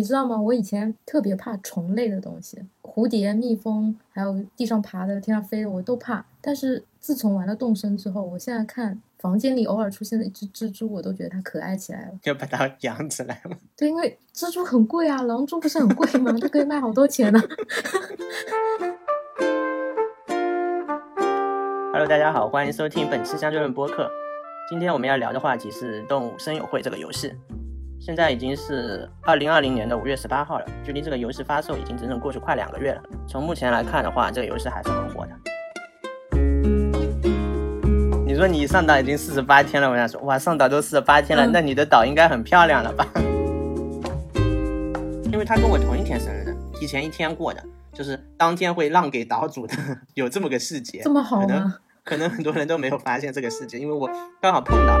你知道吗？我以前特别怕虫类的东西，蝴蝶、蜜蜂，还有地上爬的、天上飞的，我都怕。但是自从玩了动森之后，我现在看房间里偶尔出现的一只蜘蛛，我都觉得它可爱起来了。要把它养起来吗？对，因为蜘蛛很贵啊，狼蛛不是很贵吗？它可以卖好多钱呢。Hello，大家好，欢迎收听本期相对论播客。今天我们要聊的话题是《动物森友会》这个游戏。现在已经是二零二零年的五月十八号了，距离这个游戏发售已经整整过去快两个月了。从目前来看的话，这个游戏还是很火的。你说你上岛已经四十八天了，我想说，哇，上岛都四十八天了，嗯那你的岛应该很漂亮了吧？因为他跟我同一天生日的，提前一天过的，就是当天会让给岛主的，有这么个细节。这么好可能吗？可能很多人都没有发现这个细节，因为我刚好碰到。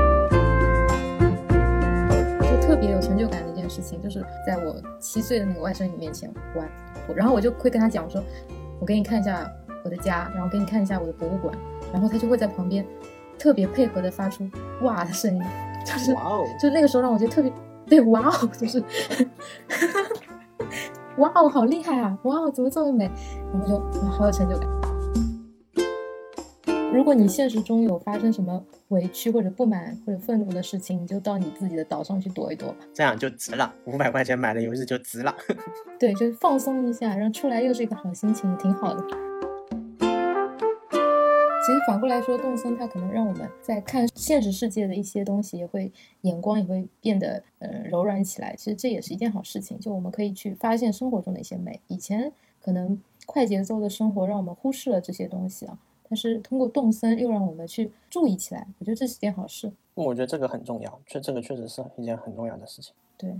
就特别有成就感的一件事情，就是在我七岁的那个外甥女面前玩，我然后我就会跟他讲我说，我给你看一下我的家，然后给你看一下我的博物馆，然后他就会在旁边特别配合的发出哇的声音，就是哇哦！就那个时候让我觉得特别对哇哦，就是 哇哦好厉害啊，哇哦怎么这么美，然后就哇好有成就感。如果你现实中有发生什么委屈或者不满或者愤怒的事情，你就到你自己的岛上去躲一躲吧。这样就值了，五百块钱买的游戏就值了。对，就是放松一下，然后出来又是一个好心情，挺好的。其实反过来说，动森它可能让我们在看现实世界的一些东西，也会眼光也会变得呃柔软起来。其实这也是一件好事情，就我们可以去发现生活中的一些美。以前可能快节奏的生活让我们忽视了这些东西啊，但是通过动森又让我们去注意起来，我觉得这是件好事。我觉得这个很重要，确这个确实是一件很重要的事情。对，